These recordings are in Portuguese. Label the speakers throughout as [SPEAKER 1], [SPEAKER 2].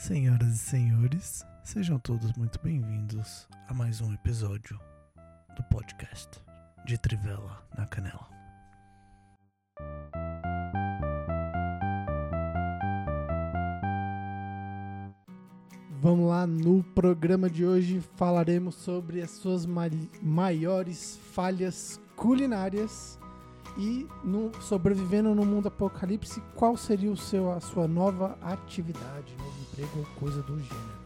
[SPEAKER 1] Senhoras e senhores, sejam todos muito bem-vindos a mais um episódio do podcast de Trivela na Canela. Vamos lá, no programa de hoje falaremos sobre as suas ma maiores falhas culinárias e no, sobrevivendo no mundo apocalipse, qual seria o seu, a sua nova atividade, novo emprego ou coisa do gênero.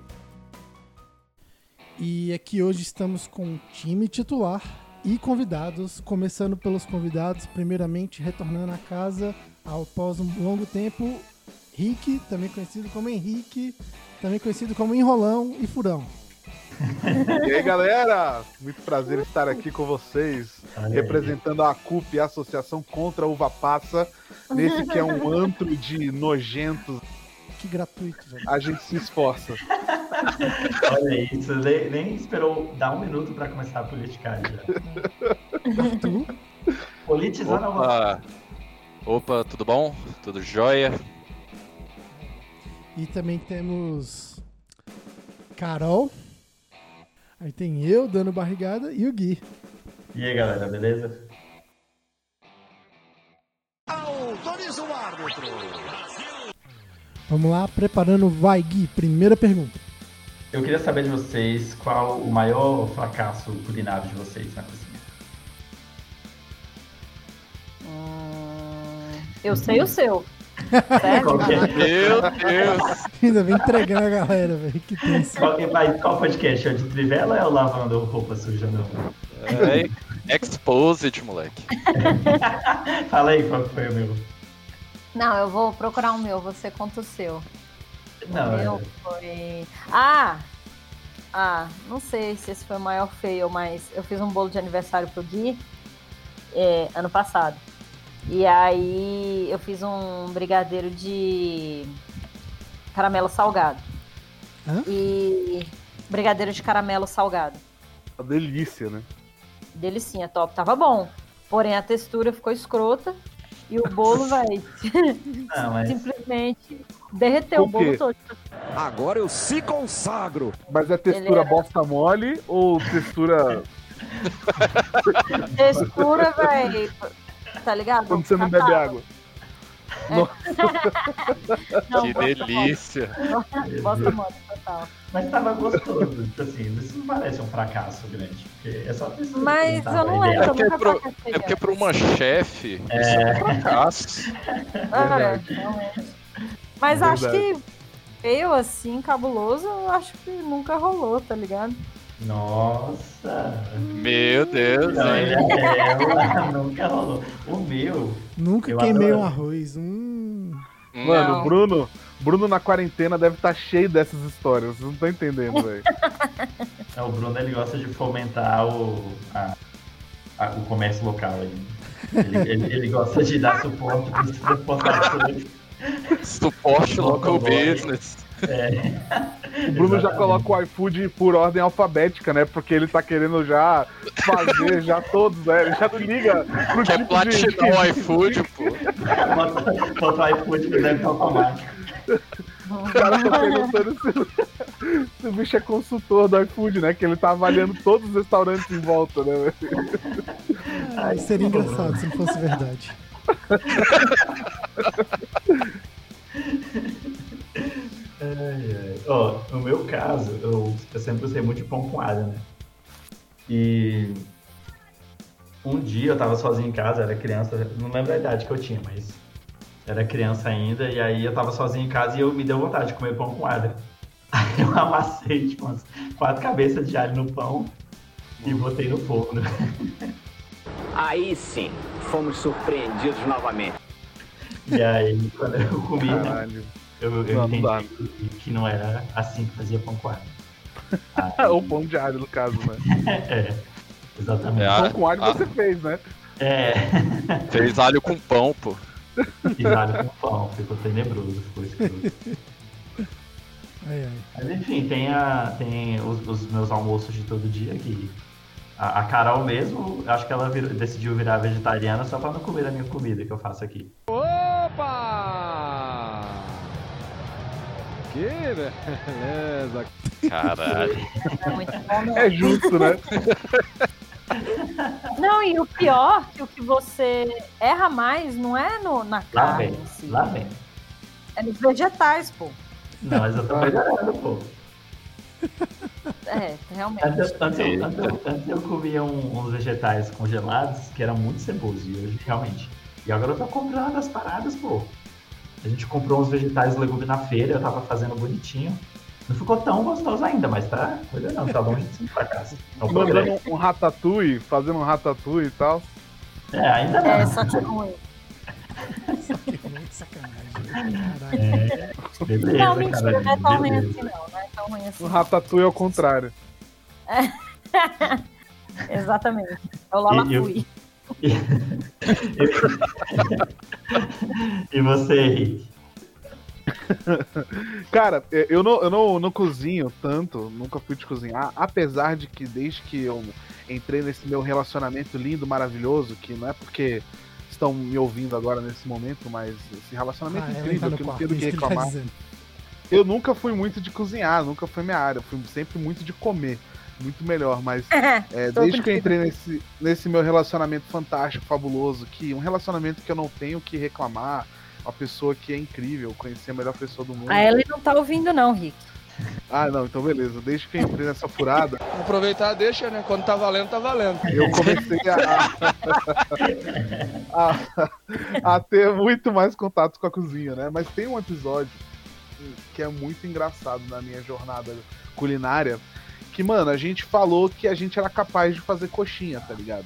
[SPEAKER 1] E aqui hoje estamos com um time titular e convidados, começando pelos convidados, primeiramente retornando à casa após um longo tempo, Rick, também conhecido como Henrique, também conhecido como Enrolão e Furão.
[SPEAKER 2] E aí, galera? Muito prazer estar aqui com vocês, representando a CUP, a Associação Contra a Uva Passa, nesse que é um antro de nojentos.
[SPEAKER 1] Que gratuito, velho.
[SPEAKER 2] A gente se esforça.
[SPEAKER 3] Olha isso, nem, nem esperou dar um minuto pra começar a politicar já.
[SPEAKER 1] Arthur,
[SPEAKER 3] Politizando a.
[SPEAKER 4] Opa, Opa, tudo bom? Tudo jóia?
[SPEAKER 1] E também temos Carol. Aí tem eu dando barrigada e o Gui.
[SPEAKER 3] E aí, galera, beleza?
[SPEAKER 1] Vamos lá, preparando vai Gui. Primeira pergunta.
[SPEAKER 3] Eu queria saber de vocês qual o maior fracasso culinário de vocês na cozinha.
[SPEAKER 5] Hum, eu sei o seu.
[SPEAKER 3] É?
[SPEAKER 4] Meu Deus!
[SPEAKER 1] Ainda vem entregando a galera, velho. Que tenso.
[SPEAKER 3] Qual, qual podcast? É o de Trivela ou é o lavando roupa suja? Não?
[SPEAKER 4] É, exposed, moleque.
[SPEAKER 3] Fala aí qual que foi o meu.
[SPEAKER 5] Não, eu vou procurar o meu, você conta o seu.
[SPEAKER 3] Não,
[SPEAKER 5] o meu
[SPEAKER 3] é-
[SPEAKER 5] foi. Ah! Ah, não sei se esse foi o maior fail, mas eu fiz um bolo de aniversário pro Gui é, ano passado. E aí eu fiz um brigadeiro de caramelo salgado.
[SPEAKER 1] Hã?
[SPEAKER 5] E brigadeiro de caramelo salgado.
[SPEAKER 2] Uma delícia, né?
[SPEAKER 5] Delicinha, top. Tava bom. Porém, a textura ficou escrota. E o bolo, vai
[SPEAKER 3] Não, mas
[SPEAKER 5] simplesmente derreteu o
[SPEAKER 2] quê?
[SPEAKER 5] bolo todo.
[SPEAKER 6] Agora eu se consagro.
[SPEAKER 2] Mas é textura
[SPEAKER 5] Ele é-
[SPEAKER 2] bosta mole ou textura
[SPEAKER 5] Textura, velho. Tá ligado?
[SPEAKER 2] quando você não bebe
[SPEAKER 5] Cacau.
[SPEAKER 2] água?
[SPEAKER 5] Não,
[SPEAKER 4] Que
[SPEAKER 5] bosta
[SPEAKER 4] delícia!
[SPEAKER 5] Bosta mole, total.
[SPEAKER 3] Mas tava gostoso. Tipo assim, isso não parece um fracasso grande. Porque é só textura.
[SPEAKER 5] Mas
[SPEAKER 3] que não
[SPEAKER 5] eu não lembro, eu
[SPEAKER 4] porque
[SPEAKER 5] nunca
[SPEAKER 4] pro-. É porque pra uma chefe, isso é um fracasso.
[SPEAKER 5] Ah. Mas
[SPEAKER 2] É
[SPEAKER 5] acho que eu, assim, cabuloso, eu acho que nunca rolou, tá ligado?
[SPEAKER 3] Nossa!
[SPEAKER 4] Meu Deus,
[SPEAKER 3] Não,
[SPEAKER 4] hein?
[SPEAKER 3] ele é, nunca rolou. O meu,
[SPEAKER 1] Nunca
[SPEAKER 3] Eu
[SPEAKER 1] queimei
[SPEAKER 3] adoro.
[SPEAKER 1] um arroz. Hum.
[SPEAKER 2] Mano, o Bruno, Bruno na quarentena deve estar cheio dessas histórias. Vocês não estão entendendo, velho.
[SPEAKER 3] é, o Bruno ele gosta de fomentar o, a- a- o comércio local. Ele, ele, ele- ele gosta de dar suporte para os.
[SPEAKER 4] Suporte local business.
[SPEAKER 3] É,
[SPEAKER 2] O Bruno já
[SPEAKER 3] exatamente.
[SPEAKER 2] coloca o iFood por ordem alfabética, né? Porque ele tá querendo já fazer já todos, né? Ele já não liga pro
[SPEAKER 4] Quer
[SPEAKER 2] tipo
[SPEAKER 4] platinar o iFood, pô.
[SPEAKER 3] Bota, o iFood no débito automático.
[SPEAKER 2] O cara tá perguntando se, se o bicho é consultor do iFood, né? Que ele tá avaliando todos os restaurantes em volta, né?
[SPEAKER 1] Ai, seria engraçado se não fosse verdade.
[SPEAKER 3] Ó, no meu caso, eu, eu sempre gostei muito de pão com alho, né? E um dia eu tava sozinho em casa, era criança, não lembro a idade que eu tinha, mas era criança ainda, e aí eu tava sozinho em casa e eu me deu vontade de comer pão com alho. Aí eu amassei, tipo, umas quatro cabeças de alho no pão e botei no forno.
[SPEAKER 6] Aí sim, fomos surpreendidos novamente.
[SPEAKER 3] E aí, quando eu comi, né,
[SPEAKER 2] Caralho.
[SPEAKER 3] Eu, eu
[SPEAKER 2] Não, não
[SPEAKER 3] entendi que não era assim que fazia pão com alho. Aí-
[SPEAKER 2] Ou pão de alho, no caso, né?
[SPEAKER 3] É, exatamente.
[SPEAKER 4] É, a-
[SPEAKER 2] Pão com alho
[SPEAKER 4] a-
[SPEAKER 2] você fez, né?
[SPEAKER 3] É,
[SPEAKER 4] Fez alho com pão, pô.
[SPEAKER 3] fiz alho com pão, ficou tenebroso, ficou escuro.
[SPEAKER 1] Ai, ai.
[SPEAKER 3] Mas enfim, tem, a, tem os, os meus almoços de todo dia que a, a Carol mesmo, acho que ela vir- decidiu virar vegetariana só pra não comer a minha comida que eu faço aqui.
[SPEAKER 6] Opa!
[SPEAKER 2] Que beleza.
[SPEAKER 4] Caralho.
[SPEAKER 5] É não.
[SPEAKER 2] É justo, né?
[SPEAKER 5] Não, e o pior, que o que você erra mais não é no, na
[SPEAKER 3] Lá
[SPEAKER 5] carne
[SPEAKER 3] vem,
[SPEAKER 5] em si,
[SPEAKER 3] lá vem.
[SPEAKER 5] é nos vegetais, pô.
[SPEAKER 3] Não, mas eu tô melhorando, pô.
[SPEAKER 5] É, realmente.
[SPEAKER 3] Antes, antes, eu,
[SPEAKER 4] Eita.
[SPEAKER 3] antes, eu, antes eu comia um- uns vegetais congelados que eram muito cebosos, e hoje realmente. E agora eu tô comprando as paradas, pô. A gente comprou uns vegetais legumes na feira, eu tava fazendo bonitinho. Não ficou tão gostoso ainda, mas tá melhorando, tá longe de ser um fracasso. É um progresso.
[SPEAKER 2] Mandando um ratatouille, fazendo um ratatouille e tal.
[SPEAKER 3] É, ainda não.
[SPEAKER 5] É, só que é ruim.
[SPEAKER 1] Que ruim, que sacanagem. Caralho.
[SPEAKER 3] Beleza,
[SPEAKER 5] Não, mentira,
[SPEAKER 3] cara,
[SPEAKER 5] não é tão ruim assim, não. Não é tão ruim assim.
[SPEAKER 2] Um ratatouille ao contrário.
[SPEAKER 5] Exatamente. É o Lalapui.
[SPEAKER 3] E você, Henrique?
[SPEAKER 2] Cara, é, eu não, eu não, não cozinho tanto, nunca fui de cozinhar, apesar de que desde que eu entrei nesse meu relacionamento lindo, maravilhoso, que não é porque estão me ouvindo agora nesse momento, mas esse relacionamento
[SPEAKER 1] Ah,
[SPEAKER 2] incrível,
[SPEAKER 1] tá
[SPEAKER 2] que eu não tenho do que
[SPEAKER 1] tá
[SPEAKER 2] reclamar.
[SPEAKER 1] dizendo.
[SPEAKER 2] Eu nunca fui muito de cozinhar, nunca foi minha área, eu fui sempre muito de comer, muito melhor, mas é,
[SPEAKER 5] Tô
[SPEAKER 2] desde que eu entrei nesse, nesse meu relacionamento fantástico, fabuloso, que um relacionamento que eu não tenho o que reclamar, uma pessoa que é incrível, conhecer a melhor pessoa do mundo.
[SPEAKER 5] A Ellen não tá ouvindo, não, Rick.
[SPEAKER 2] Ah, não, então beleza. Desde que eu entrei nessa furada,
[SPEAKER 7] Aproveitar, deixa, né? Quando tá valendo, tá valendo.
[SPEAKER 2] eu comecei a, a, a ter muito mais contato com a cozinha, né? Mas tem um episódio que é muito engraçado na minha jornada culinária. Que, mano, a gente falou que a gente era capaz de fazer coxinha, tá ligado?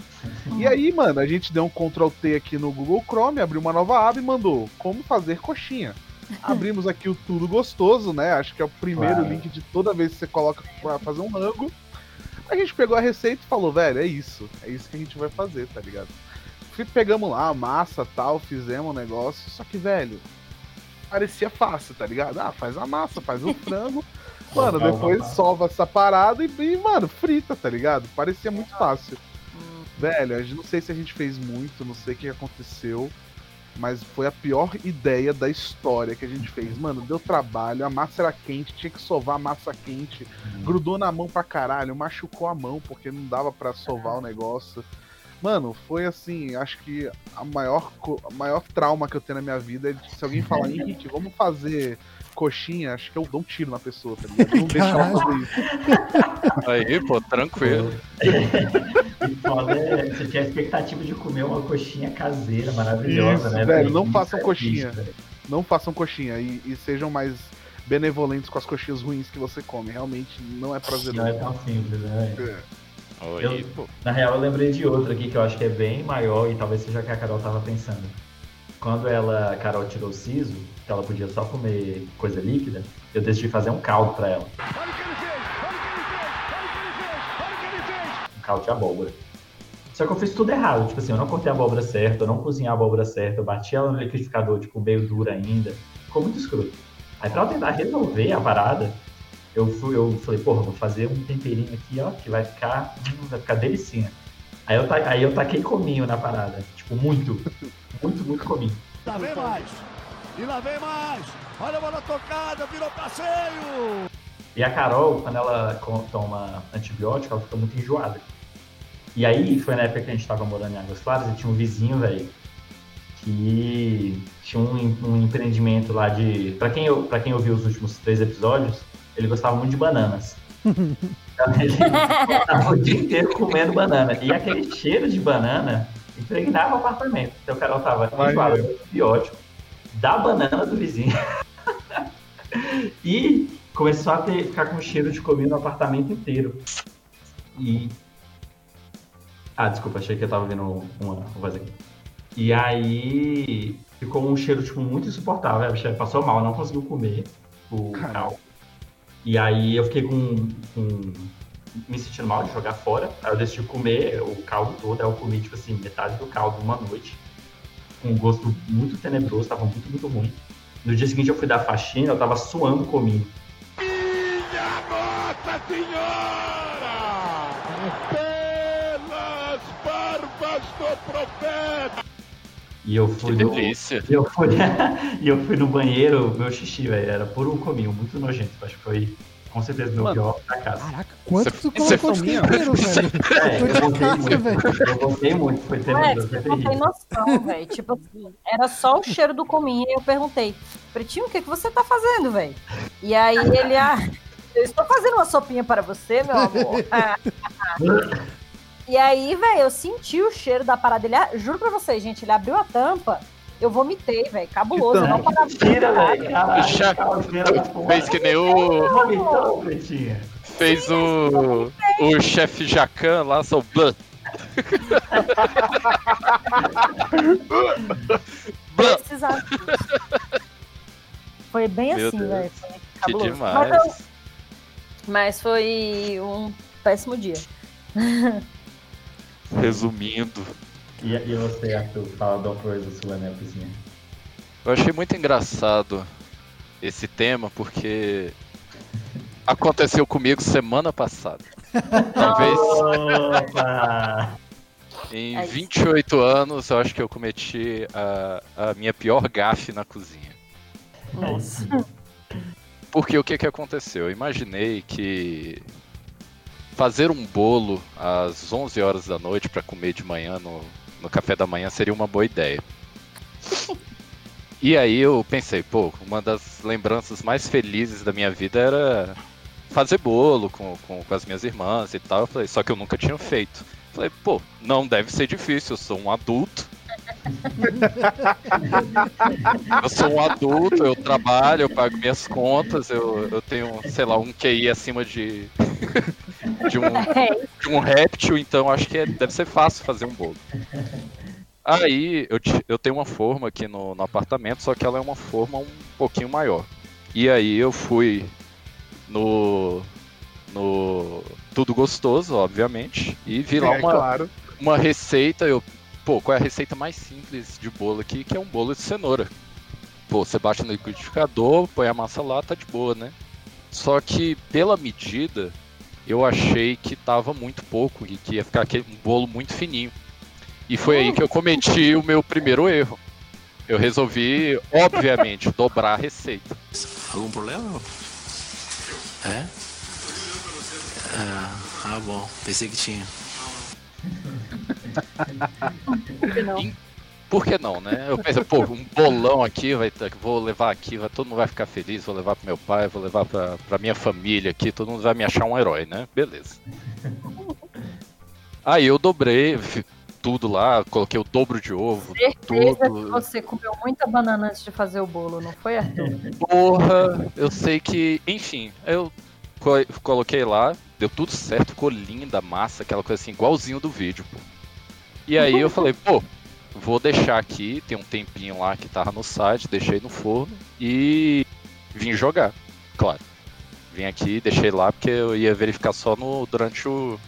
[SPEAKER 2] E aí, mano, a gente deu um Ctrl T aqui no Google Chrome, abriu uma nova aba e mandou como fazer coxinha. Abrimos aqui o Tudo Gostoso, né? Acho que é o primeiro
[SPEAKER 3] Claro.
[SPEAKER 2] link de toda vez que você coloca pra fazer um rango. A gente pegou a receita e falou, velho, é isso. É isso que a gente vai fazer, tá ligado? Pegamos lá a massa tal, fizemos o negócio. Só que, velho, parecia fácil, tá ligado? Ah, faz a massa, faz o frango. Mano, depois sova essa parada e, e, mano, frita, tá ligado? Parecia muito fácil. Velho, a gente- não sei se a gente fez muito, não sei o que aconteceu. Mas foi a pior ideia da história que a gente fez. Mano, deu trabalho, a massa era quente, tinha que sovar a massa quente. Grudou na mão pra caralho, machucou a mão porque não dava pra sovar o negócio. Mano, foi assim, acho que a maior, a maior trauma que eu tenho na minha vida é de se alguém falar, Henrique, vamos fazer coxinha, acho que eu dou um tiro na pessoa, tá ligado? Não deixa ela fazer isso.
[SPEAKER 4] Aí, pô, tranquilo.
[SPEAKER 3] Foda é, você tinha a expectativa de comer uma coxinha caseira maravilhosa,
[SPEAKER 2] Isso,
[SPEAKER 3] né?
[SPEAKER 2] velho, não façam
[SPEAKER 3] é
[SPEAKER 2] coxinha.
[SPEAKER 3] velho.
[SPEAKER 2] Não façam coxinha e, e sejam mais benevolentes com as coxinhas ruins que você come. Realmente não é prazeroso.
[SPEAKER 3] Não é tão simples, né?
[SPEAKER 2] É.
[SPEAKER 4] Pô.
[SPEAKER 3] Na real, eu lembrei de outra aqui que eu acho que é bem maior e talvez seja a que a Carol tava pensando. Quando ela, a Carol tirou o siso, que ela podia só comer coisa líquida, eu decidi fazer um caldo pra ela. Um caldo de abóbora. Só que eu fiz tudo errado, tipo assim, eu não cortei a abóbora certa, eu não cozinhei a abóbora certa, eu bati ela no liquidificador, tipo, meio dura ainda. Ficou muito escroto. Aí pra eu tentar resolver a parada, eu fui, eu falei, porra, vou fazer um temperinho aqui, ó, que vai ficar, hum, vai ficar delicinha. Aí eu, aí eu taquei cominho na parada, muito, muito, muito cominho.
[SPEAKER 8] Lá vem mais! E lá vem mais! Olha a bola tocada, virou passeio!
[SPEAKER 3] E a Carol, quando ela toma antibiótico, ela fica muito enjoada. E aí, foi na época que a gente tava morando em Águas Claras e tinha um vizinho, velho, que tinha um, um empreendimento lá de. Pra quem, eu, pra quem ouviu os últimos três episódios, ele gostava muito de bananas. Então ele tava o dia inteiro comendo banana. E aquele cheiro de banana impregnava o apartamento. Então o Carol tava
[SPEAKER 2] ver.
[SPEAKER 3] do antibiótico da banana do vizinho. e começou a ter, ficar com cheiro de comida no apartamento inteiro. E. Ah, desculpa, achei que eu tava vendo uma voz aqui. E aí ficou um cheiro, tipo, muito insuportável. A bicha passou mal, não conseguiu comer o caldo. E aí eu fiquei com, com- me sentindo mal de jogar fora. Aí eu decidi comer o caldo todo. Aí eu comi, tipo assim, metade do caldo uma noite. Com um gosto muito tenebroso, tava muito, muito ruim. No dia seguinte eu fui dar faxina, eu tava suando cominho.
[SPEAKER 8] Minha Nossa Senhora! Pelas barbas do profeta!
[SPEAKER 3] E eu
[SPEAKER 4] Que
[SPEAKER 3] fui no,
[SPEAKER 4] delícia.
[SPEAKER 3] e eu fui, e eu fui no banheiro, meu xixi, velho, era puro cominho, muito nojento. Acho que foi com certeza meu pior fracasso.
[SPEAKER 1] Caraca, quanto
[SPEAKER 4] Você-
[SPEAKER 1] colocou de tempero, velho?
[SPEAKER 3] É,
[SPEAKER 1] Tô
[SPEAKER 3] eu
[SPEAKER 1] cara,
[SPEAKER 3] muito,
[SPEAKER 1] velho.
[SPEAKER 3] eu gostei muito, foi tenebroso,
[SPEAKER 5] você
[SPEAKER 3] foi
[SPEAKER 5] não tem
[SPEAKER 3] terrível.
[SPEAKER 5] noção, velho. Tipo assim, era só o cheiro do cominho. E eu perguntei, Pretinho, o que, que você tá fazendo, velho? E aí ele, ah, eu estou fazendo uma sopinha para você, meu amor. e aí, velho, eu senti o cheiro da parada. Ele, ah, juro pra vocês, gente, ele abriu a tampa, eu vomitei, velho. Cabuloso. Eu não parava de
[SPEAKER 3] da porra.
[SPEAKER 4] fez que nem o.
[SPEAKER 3] Vomitou, Pretinha.
[SPEAKER 4] Fez o. O chefe Jacan lá, só. blá.
[SPEAKER 5] Precisava. Foi bem
[SPEAKER 4] Meu
[SPEAKER 5] assim, velho. Foi
[SPEAKER 4] Que
[SPEAKER 5] cabuloso.
[SPEAKER 4] demais.
[SPEAKER 5] Mas, eu- mas foi um péssimo dia.
[SPEAKER 4] Resumindo,
[SPEAKER 3] E, e você, Arthur, fala de uma coisa sua, né, Pretinha?
[SPEAKER 4] eu achei muito engraçado esse tema porque aconteceu comigo semana passada. Talvez
[SPEAKER 3] Opa!
[SPEAKER 4] em
[SPEAKER 5] É isso.
[SPEAKER 4] 28 anos eu acho que eu cometi a, a minha pior gafe na cozinha.
[SPEAKER 5] Nossa.
[SPEAKER 4] Porque o que que aconteceu? Eu imaginei que fazer um bolo às 11 horas da noite para comer de manhã no, no café da manhã seria uma boa ideia. E aí eu pensei, pô, uma das lembranças mais felizes da minha vida era fazer bolo com, com, com as minhas irmãs e tal. Eu falei, só que eu nunca tinha feito. Falei, pô, não deve ser difícil, eu sou um adulto. eu sou um adulto, eu trabalho, eu pago minhas contas, eu, eu tenho, sei lá, um QI acima de. de, um,
[SPEAKER 5] É,
[SPEAKER 4] de um réptil, então acho que é- deve ser fácil fazer um bolo. Aí eu, eu tenho uma forma aqui no, no apartamento, só que ela é uma forma um pouquinho maior. E aí eu fui no. no Tudo Gostoso, obviamente, e vi lá
[SPEAKER 2] É,
[SPEAKER 4] uma,
[SPEAKER 2] claro.
[SPEAKER 4] uma receita, eu. Pô, qual é a receita mais simples de bolo aqui? Que é um bolo de cenoura. Pô, você bate no liquidificador, põe a massa lá, tá de boa, né? Só que pela medida, eu achei que tava muito pouco e que ia ficar aquele, um bolo muito fininho. E foi aí que eu cometi o meu primeiro erro. Eu resolvi, obviamente, dobrar a receita.
[SPEAKER 9] Algum problema? É? Ah, ah, bom. Pensei que tinha.
[SPEAKER 5] não?
[SPEAKER 4] Por que não, né? Eu pensei, pô, um bolão aqui, vai ter, vou levar aqui, vai, todo mundo vai ficar feliz, vou levar pro meu pai, vou levar pra, pra minha família aqui, todo mundo vai me achar um herói, né? Beleza. Aí eu dobrei tudo lá, coloquei o dobro de ovo,
[SPEAKER 5] Certeza que
[SPEAKER 4] tudo.
[SPEAKER 5] você comeu muita banana antes de fazer o bolo, não foi, Arthur?
[SPEAKER 4] Porra, eu sei que, enfim, eu co- coloquei lá, deu tudo certo, ficou linda a massa, aquela coisa assim, igualzinho do vídeo, pô. E aí eu falei, pô, vou deixar aqui, tem um tempinho lá que tava no site, deixei no forno e vim jogar, claro. Vim aqui, deixei lá porque eu ia verificar só no durante o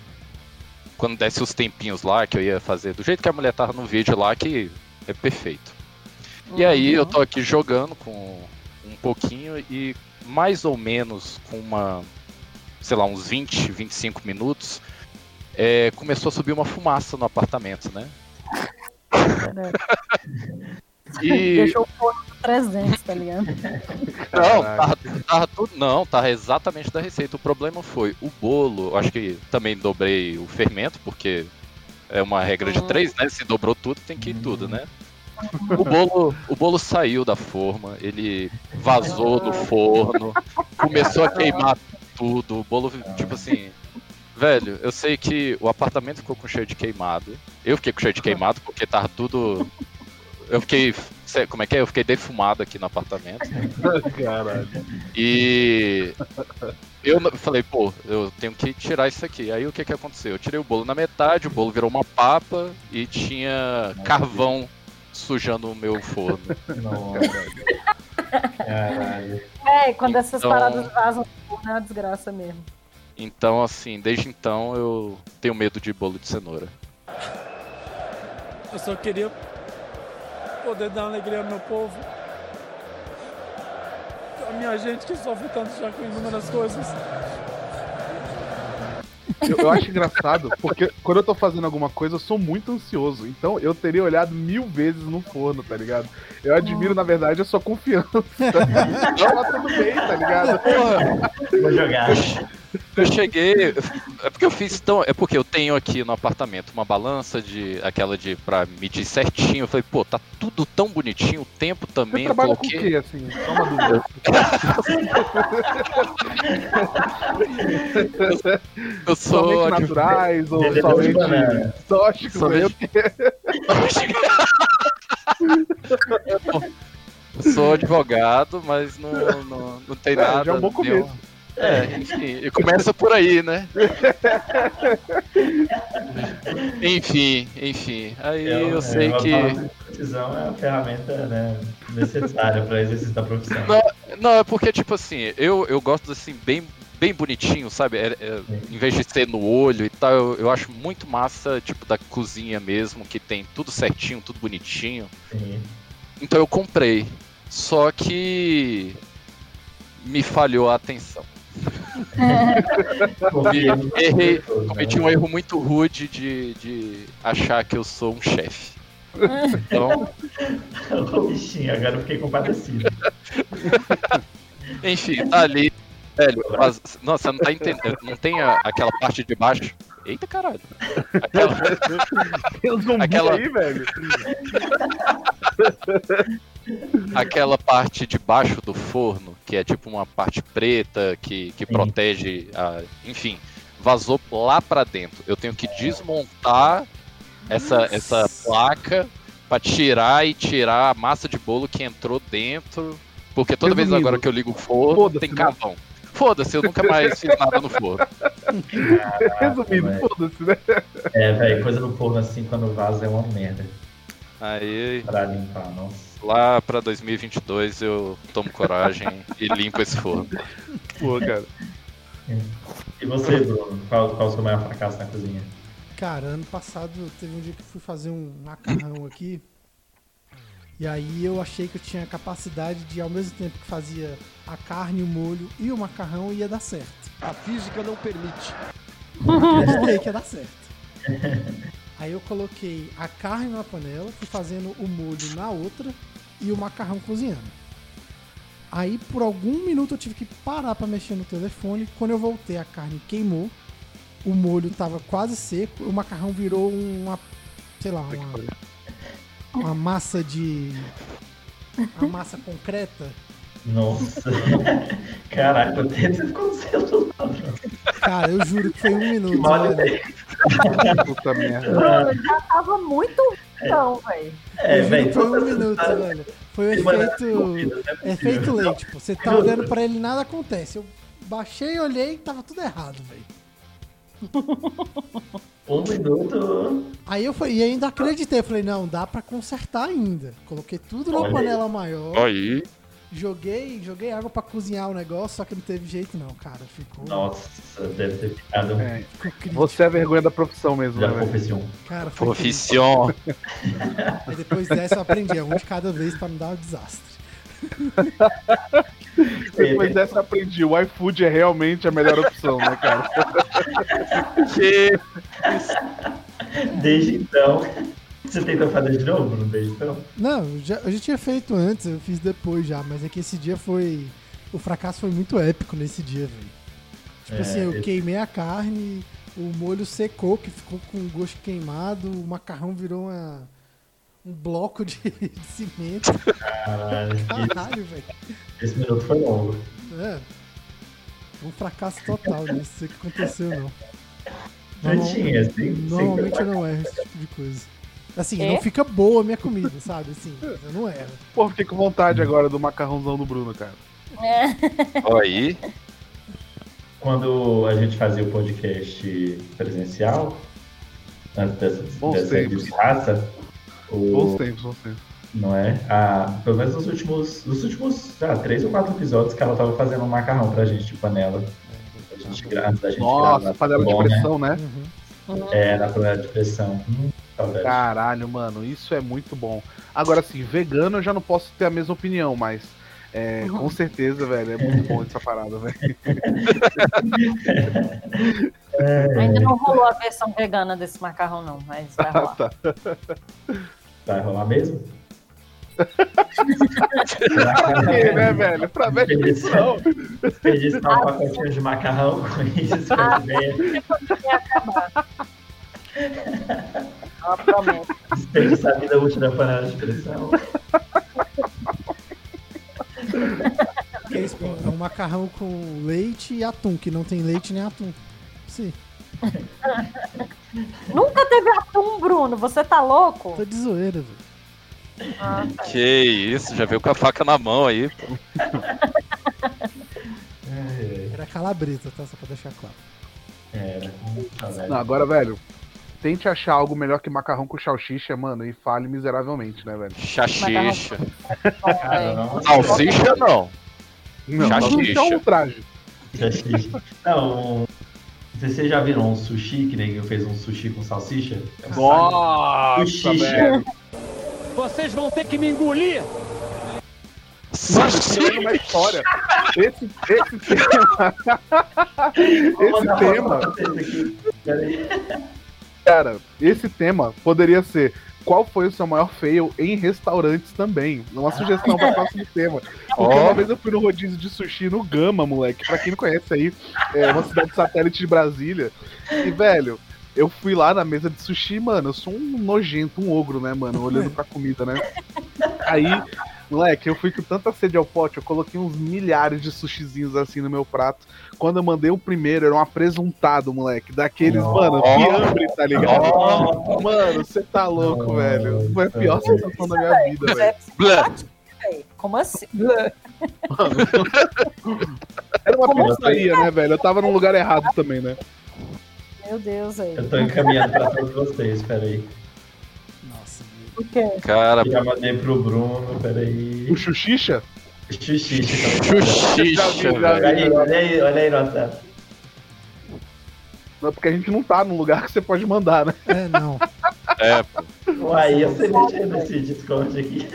[SPEAKER 4] quando desse os tempinhos lá que eu ia fazer do jeito que a mulher tava no vídeo lá que é perfeito. E aí eu tô aqui jogando com um pouquinho e mais ou menos com uma, sei lá, uns 20, 25 minutos, é, começou a subir uma fumaça no apartamento, né? E
[SPEAKER 5] Deixou o forno no 300, tá ligado?
[SPEAKER 4] não, tava, tava tudo, não, tava exatamente da receita. O problema foi o bolo, acho que também dobrei o fermento, porque é uma regra de
[SPEAKER 5] Uhum.
[SPEAKER 4] três, né? Se dobrou tudo, tem que ir tudo, né? O bolo, o bolo saiu da forma, ele vazou no forno, começou a queimar tudo. O bolo, tipo assim, velho, eu sei que o apartamento ficou com cheiro de queimado. Eu fiquei com cheiro de queimado porque tava tudo. Eu fiquei. sei- Como é que é? Eu fiquei defumado aqui no apartamento.
[SPEAKER 2] Caralho.
[SPEAKER 4] E eu falei, pô, eu tenho que tirar isso aqui. Aí o que que aconteceu? Eu tirei o bolo na metade, o bolo virou uma papa e tinha carvão sujando o meu forno.
[SPEAKER 3] Nossa. Caralho.
[SPEAKER 5] É, quando essas
[SPEAKER 4] Então-
[SPEAKER 5] paradas vazam, é uma desgraça mesmo.
[SPEAKER 4] Então, assim, desde então eu tenho medo de bolo de cenoura.
[SPEAKER 10] Eu só queria poder dar alegria ao meu povo. A minha gente que sofre tanto já com inúmeras coisas.
[SPEAKER 2] Eu, eu acho engraçado, porque quando eu tô fazendo alguma coisa, eu sou muito ansioso. Então eu teria olhado mil vezes no forno, tá ligado? Eu admiro, na verdade, a sua confiança. Então tá tudo bem, tá ligado?
[SPEAKER 4] Porra,
[SPEAKER 3] Vou jogar.
[SPEAKER 4] Eu cheguei. É porque eu fiz tão. É porque eu tenho aqui no apartamento uma balança de. aquela de. pra medir certinho. Eu falei, pô, tá tudo tão bonitinho, o tempo
[SPEAKER 2] Você
[SPEAKER 4] também. Eu
[SPEAKER 2] trabalha com o
[SPEAKER 4] coloquei.
[SPEAKER 2] quê, assim? Só uma dúvida.
[SPEAKER 4] Eu sou.
[SPEAKER 2] Somente naturais ou
[SPEAKER 3] de
[SPEAKER 2] somente tóxicos?
[SPEAKER 4] Somente- Eu sou advogado, mas não, não, não tem
[SPEAKER 2] É,
[SPEAKER 4] nada.
[SPEAKER 2] já é um bom
[SPEAKER 4] nenhum-
[SPEAKER 2] começo.
[SPEAKER 4] É, enfim, e começa por aí, né? enfim, enfim. Aí eu, sei
[SPEAKER 3] uma
[SPEAKER 4] que.
[SPEAKER 3] precisão é a ferramenta né, necessária para exercício da profissão.
[SPEAKER 4] Não, não, é porque, tipo assim, eu, eu gosto assim, bem, bem bonitinho, sabe? É- é, em vez de ser no olho e tal, eu, eu acho muito massa, tipo, da cozinha mesmo, que tem tudo certinho, tudo bonitinho.
[SPEAKER 3] Sim.
[SPEAKER 4] Então eu comprei. Só que me falhou a atenção. Errei? Cometi um erro muito rude de, de achar que eu sou um chefe. Então,
[SPEAKER 3] bichinho, agora eu fiquei compadecido.
[SPEAKER 4] enfim, tá ali. Velho, mas, nossa, não tá entendendo. Não tem a- aquela parte de baixo. Eita caralho. Aquela,
[SPEAKER 2] Tem um zumbi
[SPEAKER 4] Aquela-
[SPEAKER 2] aí, velho.
[SPEAKER 4] aquela parte de baixo do forno, que é tipo uma parte preta que, que
[SPEAKER 3] Sim.
[SPEAKER 4] protege a. Enfim, vazou lá pra dentro. Eu tenho que desmontar essa, essa placa pra tirar e tirar a massa de bolo que entrou dentro. Porque toda vez agora que eu ligo o forno,
[SPEAKER 2] foda-se,
[SPEAKER 4] tem
[SPEAKER 2] né?
[SPEAKER 4] carvão. Foda-se, eu nunca mais fiz nada no forno.
[SPEAKER 2] Resumindo,
[SPEAKER 3] velho.
[SPEAKER 2] foda-se, né?
[SPEAKER 3] É, velho, coisa no forno assim quando vaza é uma merda
[SPEAKER 4] Aí,
[SPEAKER 3] pra limpar, nossa.
[SPEAKER 4] Lá pra 2022, eu tomo coragem e limpo esse forno.
[SPEAKER 2] Pô, cara.
[SPEAKER 3] E você, Bruno? Qual, qual o seu maior fracasso na cozinha?
[SPEAKER 1] Cara, ano passado teve um dia que eu fui fazer um macarrão aqui. E aí eu achei que eu tinha capacidade de, ao mesmo tempo que fazia a carne, o molho e o macarrão, ia dar certo.
[SPEAKER 8] A física não permite.
[SPEAKER 1] Acreditei que ia dar certo. Aí eu coloquei a carne numa panela, fui fazendo o molho na outra e o macarrão cozinhando. Aí por algum minuto eu tive que parar pra mexer no telefone. Quando eu voltei, a carne queimou, o molho tava quase seco, o macarrão virou uma, sei lá, uma, uma massa de. Uma massa concreta.
[SPEAKER 3] Nossa. Caraca, até isso aconteceu lá.
[SPEAKER 1] Cara, eu juro que foi um minuto.
[SPEAKER 3] Mole,
[SPEAKER 1] velho.
[SPEAKER 2] Puta merda.
[SPEAKER 5] Eu já tava muito então, velho.
[SPEAKER 3] É,
[SPEAKER 1] Eu juro
[SPEAKER 3] velho,
[SPEAKER 1] foi um minuto, velho. Foi o efeito.
[SPEAKER 3] não é
[SPEAKER 1] Efeito leite. Tipo, você tá olhando pra ele e nada acontece. Eu baixei, olhei e tava tudo errado, velho.
[SPEAKER 3] Um minuto.
[SPEAKER 1] Aí eu fui, e ainda acreditei. Eu falei, não, dá pra consertar ainda. Coloquei tudo
[SPEAKER 3] Olha aí.
[SPEAKER 1] panela maior.
[SPEAKER 4] Aí,
[SPEAKER 1] Joguei, joguei água pra cozinhar o negócio, só que não teve jeito não, cara. Ficou,
[SPEAKER 3] Nossa, deve ter ficado.
[SPEAKER 2] É, você é a vergonha da profissão mesmo,
[SPEAKER 3] Já
[SPEAKER 2] né,
[SPEAKER 3] confessou.
[SPEAKER 1] Cara, foi
[SPEAKER 4] profissão.
[SPEAKER 1] Aí depois dessa eu aprendi, é um de cada vez pra não dar um desastre.
[SPEAKER 2] Depois dessa eu aprendi, o iFood é realmente a melhor opção, né, cara?
[SPEAKER 3] Desde então. Você tenta fazer de novo? Desde então?
[SPEAKER 1] Não, eu já, eu já tinha feito antes, eu fiz depois já, mas é que esse dia foi. O fracasso foi muito épico nesse dia, velho. Tipo
[SPEAKER 3] É,
[SPEAKER 1] assim, eu
[SPEAKER 3] esse-
[SPEAKER 1] queimei a carne, o molho secou, que ficou com gosto queimado, o macarrão virou uma, um bloco de, de cimento.
[SPEAKER 3] Caralho,
[SPEAKER 1] Caralho, velho.
[SPEAKER 3] esse, minuto foi longo.
[SPEAKER 1] É. Um fracasso total, não sei o que aconteceu, não.
[SPEAKER 3] Pretinha, assim.
[SPEAKER 1] Normalmente eu não erro esse tipo de coisa. Assim,
[SPEAKER 5] É?
[SPEAKER 1] não fica boa a minha comida, sabe? Assim, eu não erro.
[SPEAKER 2] Pô, fiquei com vontade agora do macarrãozão do Bruno, cara.
[SPEAKER 4] aí,
[SPEAKER 3] Quando a gente fazia o podcast presencial, antes dessa,
[SPEAKER 2] Bons
[SPEAKER 3] dessa desgraça, o,
[SPEAKER 2] Bons tempos, bons tempos.
[SPEAKER 3] não é? Ah, pelo menos nos últimos, nos últimos ah, três ou quatro episódios que ela tava fazendo um macarrão pra gente de panela. A gente, antes da gente
[SPEAKER 2] Nossa,
[SPEAKER 3] gravar.
[SPEAKER 2] panela de
[SPEAKER 3] Bom, né?
[SPEAKER 2] pressão, né?
[SPEAKER 1] Uhum.
[SPEAKER 3] É, na panela de pressão. Hum, saudade.
[SPEAKER 2] Caralho, mano, isso é muito bom. Agora, assim, vegano eu já não posso ter a mesma opinião, mas é, com certeza, velho, é muito bom essa parada, velho.
[SPEAKER 5] Ainda não rolou a versão vegana desse macarrão, não, mas vai rolar.
[SPEAKER 2] Tá.
[SPEAKER 3] Vai rolar mesmo?
[SPEAKER 2] Pra quê, né, velho? Pra ver
[SPEAKER 3] Desperdiçar desperdiçar um pacotinho de macarrão com isso, com essa ideia. Desperdiçar a vida útil da panela de pressão.
[SPEAKER 1] É? É um macarrão com leite e atum, que não tem leite nem atum. Sim,
[SPEAKER 5] Nunca teve atum, Bruno. Você tá louco?
[SPEAKER 1] tô de zoeira, velho.
[SPEAKER 5] Ah, tá.
[SPEAKER 4] Que isso, já veio com a faca na mão aí. pô.
[SPEAKER 1] Era calabresa, tá? Só pra deixar claro.
[SPEAKER 3] Era. Velho.
[SPEAKER 2] Não, agora, velho, tente achar algo melhor que macarrão com salsicha, mano, e fale miseravelmente, né, velho?
[SPEAKER 3] Não.
[SPEAKER 4] Salsicha não.
[SPEAKER 2] Não,
[SPEAKER 4] Salsicha.
[SPEAKER 2] salsicha é um traje.
[SPEAKER 3] Não, não sei se vocês já viram um sushi, que ninguém fez um sushi com salsicha. É um
[SPEAKER 2] Nossa,
[SPEAKER 3] Sushi.
[SPEAKER 8] Vocês vão ter que me engolir.
[SPEAKER 2] Mano, tirando uma história. Esse, esse tema. esse tema. Cara, esse tema poderia ser qual foi o seu maior fail em restaurantes também. Uma sugestão para o próximo tema. Porque uma vez eu fui no rodízio de sushi no Gama, moleque. Pra quem não conhece aí, é uma cidade satélite de Brasília. E, velho, eu fui lá na mesa de sushi, mano. Eu sou um nojento, um ogro, né, mano? Olhando pra comida, né? Aí, moleque, eu fui com tanta sede ao pote, eu coloquei uns milhares de sushizinhos assim no meu prato. Quando eu mandei o primeiro, era um apresuntado, moleque. Daqueles, mano, fiambre, tá ligado? Mano, você tá louco, velho. Foi a pior sensação da minha vida, velho.
[SPEAKER 4] Blá.
[SPEAKER 5] Véi, Como assim?
[SPEAKER 2] Era uma pizzaria, né, velho? Eu tava num lugar errado também, né?
[SPEAKER 5] Meu Deus, aí.
[SPEAKER 3] Eu tô encaminhando pra todos vocês, peraí.
[SPEAKER 1] Nossa, meu.
[SPEAKER 5] Por quê?
[SPEAKER 4] Cara,
[SPEAKER 3] Já mandei pro Bruno, peraí.
[SPEAKER 2] O Xuxixa?
[SPEAKER 3] Xuxi,
[SPEAKER 4] chuchicha,
[SPEAKER 2] Já vi, já vi.
[SPEAKER 3] Olha aí, olha aí, olha aí, nota.
[SPEAKER 2] Não, porque a gente não tá num lugar que você pode mandar, né?
[SPEAKER 1] É, não.
[SPEAKER 4] É, pô.
[SPEAKER 3] Uai, você mexeu nesse Discord aqui.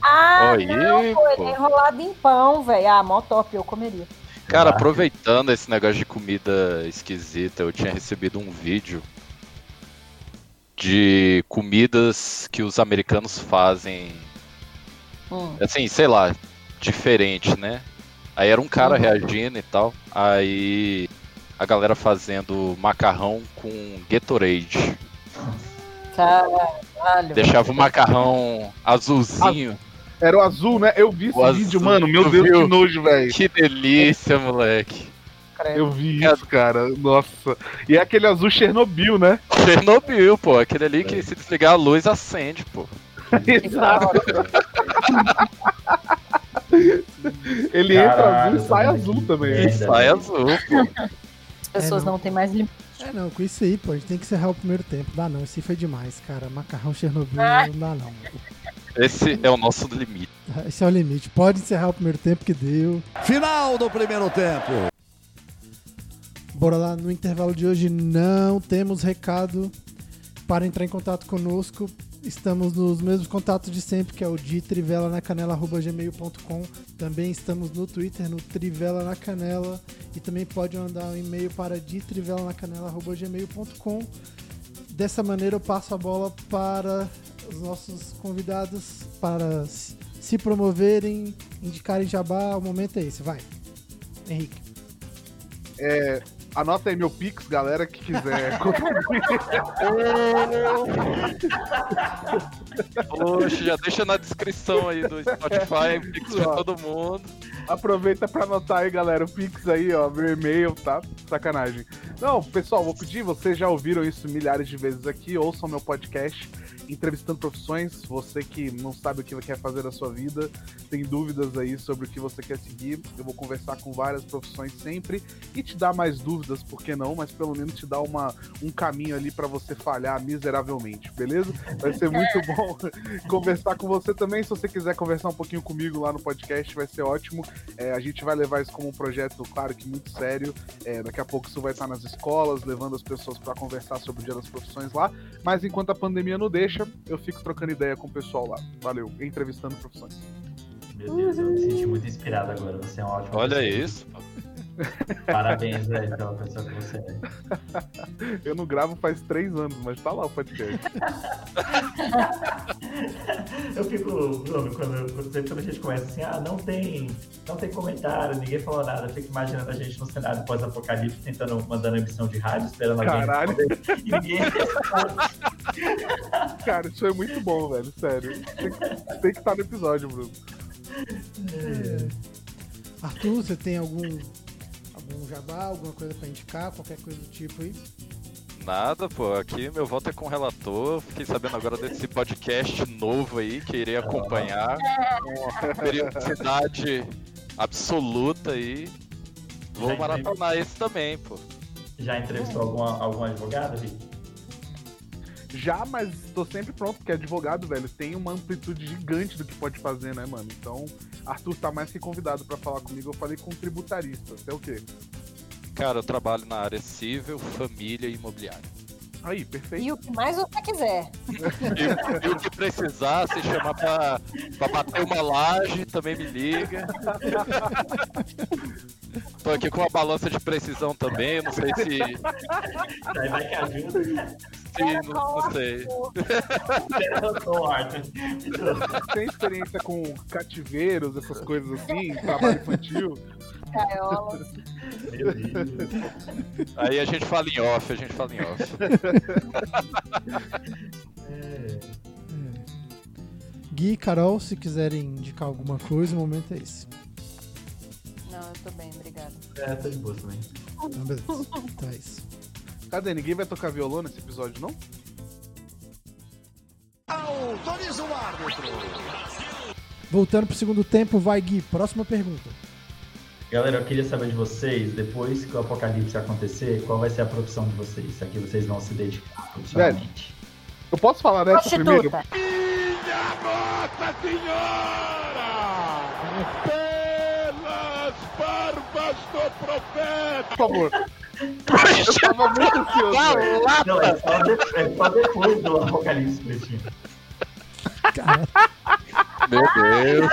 [SPEAKER 5] Ah,
[SPEAKER 4] Oi,
[SPEAKER 5] não, pô, é enrolado em pão, velho. Ah, mó top, eu comeria.
[SPEAKER 4] Cara, aproveitando esse negócio de comida esquisita, eu tinha recebido um vídeo de comidas que os americanos fazem,
[SPEAKER 5] Hum.
[SPEAKER 4] assim, sei lá, diferente, né? Aí era um cara
[SPEAKER 5] Uhum.
[SPEAKER 4] reagindo e tal, aí a galera fazendo macarrão com Gatorade.
[SPEAKER 5] Caralho.
[SPEAKER 4] Deixava o macarrão azulzinho.
[SPEAKER 2] Era o azul, né? Eu vi esse
[SPEAKER 4] O
[SPEAKER 2] vídeo,
[SPEAKER 4] azul,
[SPEAKER 2] mano. Meu
[SPEAKER 4] tu
[SPEAKER 2] Deus,
[SPEAKER 4] viu?
[SPEAKER 2] que nojo, velho.
[SPEAKER 4] Que delícia, moleque.
[SPEAKER 5] Credo.
[SPEAKER 2] Eu vi isso, cara. Nossa. E é aquele azul Chernobyl, né?
[SPEAKER 4] Chernobyl, pô, aquele ali que se desligar a luz acende, pô.
[SPEAKER 2] Exato. Ele entra
[SPEAKER 3] Caralho,
[SPEAKER 2] azul e sai azul também.
[SPEAKER 4] E
[SPEAKER 2] né?
[SPEAKER 4] sai azul, pô.
[SPEAKER 5] As pessoas
[SPEAKER 1] É, não.
[SPEAKER 5] não têm mais limite.
[SPEAKER 1] É, não, com isso aí, pô, a gente tem que encerrar o primeiro tempo. Dá não, esse foi demais, cara. Macarrão Chernobyl
[SPEAKER 5] Ah.
[SPEAKER 1] não dá não.
[SPEAKER 4] Esse é o nosso limite.
[SPEAKER 1] Esse é o limite. Pode encerrar o primeiro tempo que deu.
[SPEAKER 8] Final do primeiro tempo.
[SPEAKER 1] Bora lá, no intervalo de hoje não temos recado para entrar em contato conosco. Estamos nos mesmos contatos de sempre, que é o de trivelanacanela.gmail.com. Também estamos no Twitter, no Trivela na Canela. E também pode mandar um e-mail para de trivelanacanela.gmail.com. Dessa maneira eu passo a bola para os nossos convidados para se promoverem, indicarem jabá. O momento é esse, vai. Henrique.
[SPEAKER 2] Anota aí meu Pix, galera, que quiser contribuir.
[SPEAKER 4] Poxa, já deixa na descrição aí do Spotify, Pix pra todo mundo.
[SPEAKER 2] Aproveita pra anotar aí, galera, o Pix aí, ó, meu e-mail, tá? Sacanagem. Não, pessoal, vou pedir, vocês já ouviram isso milhares de vezes aqui, ouçam meu podcast, Entrevistando Profissões, você que não sabe o que quer fazer da sua vida, tem dúvidas aí sobre o que você quer seguir, eu vou conversar com várias profissões sempre e te dar mais dúvidas, por que não, mas pelo menos te dar uma, um caminho ali pra você falhar miseravelmente, beleza? Vai ser muito bom conversar com você também, se você quiser conversar um pouquinho comigo lá no podcast, vai ser ótimo. É, a gente vai levar isso como um projeto, claro que muito sério. É, daqui a pouco isso vai estar nas escolas, levando as pessoas para conversar sobre o Dia das Profissões lá. Mas enquanto a pandemia não deixa, eu fico trocando ideia com o pessoal lá. Valeu, entrevistando profissões.
[SPEAKER 3] Meu Deus, eu me senti muito inspirado agora. Você é um ótimo.
[SPEAKER 4] Olha isso, pô.
[SPEAKER 3] Parabéns, velho, pela pessoa que você é.
[SPEAKER 2] Eu não gravo faz três anos, mas tá lá o podcast.
[SPEAKER 3] Eu fico, Bruno, quando, quando, a gente começa assim, ah, não tem, não tem comentário, ninguém falou nada. Eu fico imaginando a gente no cenário pós-apocalipse tentando, mandando emissão de rádio, esperando
[SPEAKER 2] Caralho.
[SPEAKER 3] alguém e ninguém
[SPEAKER 2] Cara, isso é muito bom, velho. Sério. Tem, que- tem que estar no episódio, Bruno.
[SPEAKER 1] É. Arthur, você tem algum algum jabá, alguma coisa pra indicar, qualquer coisa do tipo aí?
[SPEAKER 4] Nada, pô. Aqui meu voto é com o relator. Fiquei sabendo agora desse podcast novo aí que irei acompanhar. Com uma periodicidade absoluta aí. Vou
[SPEAKER 3] Já
[SPEAKER 4] maratonar esse também, pô.
[SPEAKER 3] Já entrevistou alguma, algum advogado, Rick?
[SPEAKER 2] Já, mas tô sempre pronto, porque advogado, velho, tem uma amplitude gigante do que pode fazer, né, mano? Então, Arthur tá mais que convidado pra falar comigo. Eu falei com um tributarista. Você é o quê?
[SPEAKER 4] Cara, eu trabalho na área civil, família e imobiliária.
[SPEAKER 2] Aí, perfeito.
[SPEAKER 5] E o que mais você quiser.
[SPEAKER 4] E, e o que precisar, se chamar pra, pra bater uma laje, também me liga. Tô aqui com uma balança de precisão também, não sei se.
[SPEAKER 3] Aí vai que ajuda.
[SPEAKER 4] Se não, não sei.
[SPEAKER 2] Tem experiência com cativeiros, essas coisas assim, trabalho infantil?
[SPEAKER 4] Aí a gente fala em off, a gente fala em off.
[SPEAKER 3] É.
[SPEAKER 1] Gui e Carol, se quiserem indicar alguma coisa, o momento é esse.
[SPEAKER 5] Não, eu tô bem, obrigada.
[SPEAKER 3] É, tô de boa também.
[SPEAKER 1] Então, beleza. Então é isso.
[SPEAKER 2] Cadê? Ninguém vai tocar violão nesse episódio, não?
[SPEAKER 8] Autoriza o árbitro.
[SPEAKER 1] Voltando pro segundo tempo, vai Gui, próxima pergunta.
[SPEAKER 3] Galera, eu queria saber de vocês, depois que o apocalipse acontecer, qual vai ser a profissão de vocês? A que vocês vão se dedicar profissionalmente?
[SPEAKER 2] Eu posso falar dessa primeiro?
[SPEAKER 5] Prostituta.
[SPEAKER 8] Minha Nossa Senhora! Pelas barbas do profeta!
[SPEAKER 2] Por favor. Eu tava muito ansioso.
[SPEAKER 3] Não, é só, de- é só depois do apocalipse, Pretinho.
[SPEAKER 1] Cara,
[SPEAKER 4] Meu Deus,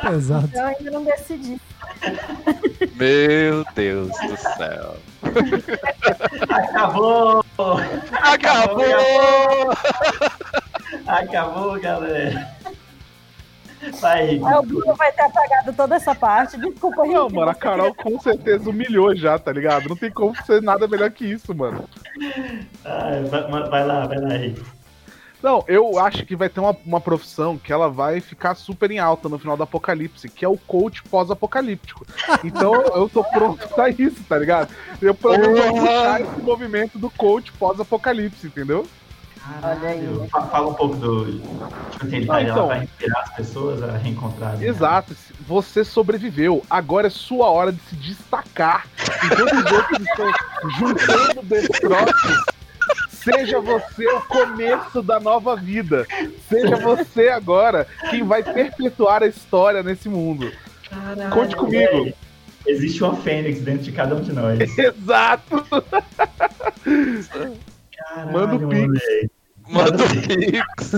[SPEAKER 1] pesado.
[SPEAKER 5] Eu ainda não decidi.
[SPEAKER 4] meu Deus do céu.
[SPEAKER 3] Acabou!
[SPEAKER 4] Acabou!
[SPEAKER 3] Acabou, galera! Vai.
[SPEAKER 5] Aí o Bruno vai ter apagado toda essa parte. Desculpa,
[SPEAKER 2] Não,
[SPEAKER 5] Henrique,
[SPEAKER 2] mano, a Carol com certeza humilhou já, tá ligado? Não tem como ser nada melhor que isso, mano.
[SPEAKER 3] Ai, vai, vai lá, vai lá, Rick.
[SPEAKER 2] Não, eu acho que vai ter uma, uma profissão que ela vai ficar super em alta no final do apocalipse, que é o coach pós-apocalíptico. Então eu tô pronto pra isso, tá ligado? Eu vou puxar esse movimento do coach pós-apocalipse, entendeu?
[SPEAKER 5] Olha aí.
[SPEAKER 3] Fala um pouco do. Tipo assim, ele
[SPEAKER 2] Ah,
[SPEAKER 3] vai
[SPEAKER 2] então.
[SPEAKER 3] vai inspirar as pessoas a reencontrarem. né?
[SPEAKER 2] Exato, você sobreviveu. Agora é sua hora de se destacar. Enquanto os outros estão juntando destroços, seja você o começo da nova vida. Seja você agora quem vai perpetuar a história nesse mundo.
[SPEAKER 3] Caralho,
[SPEAKER 2] Conte comigo.
[SPEAKER 3] Existe uma fênix dentro de cada um de nós.
[SPEAKER 2] Exato!
[SPEAKER 3] Caralho,
[SPEAKER 2] Manda o pix.
[SPEAKER 4] Manda o Pix.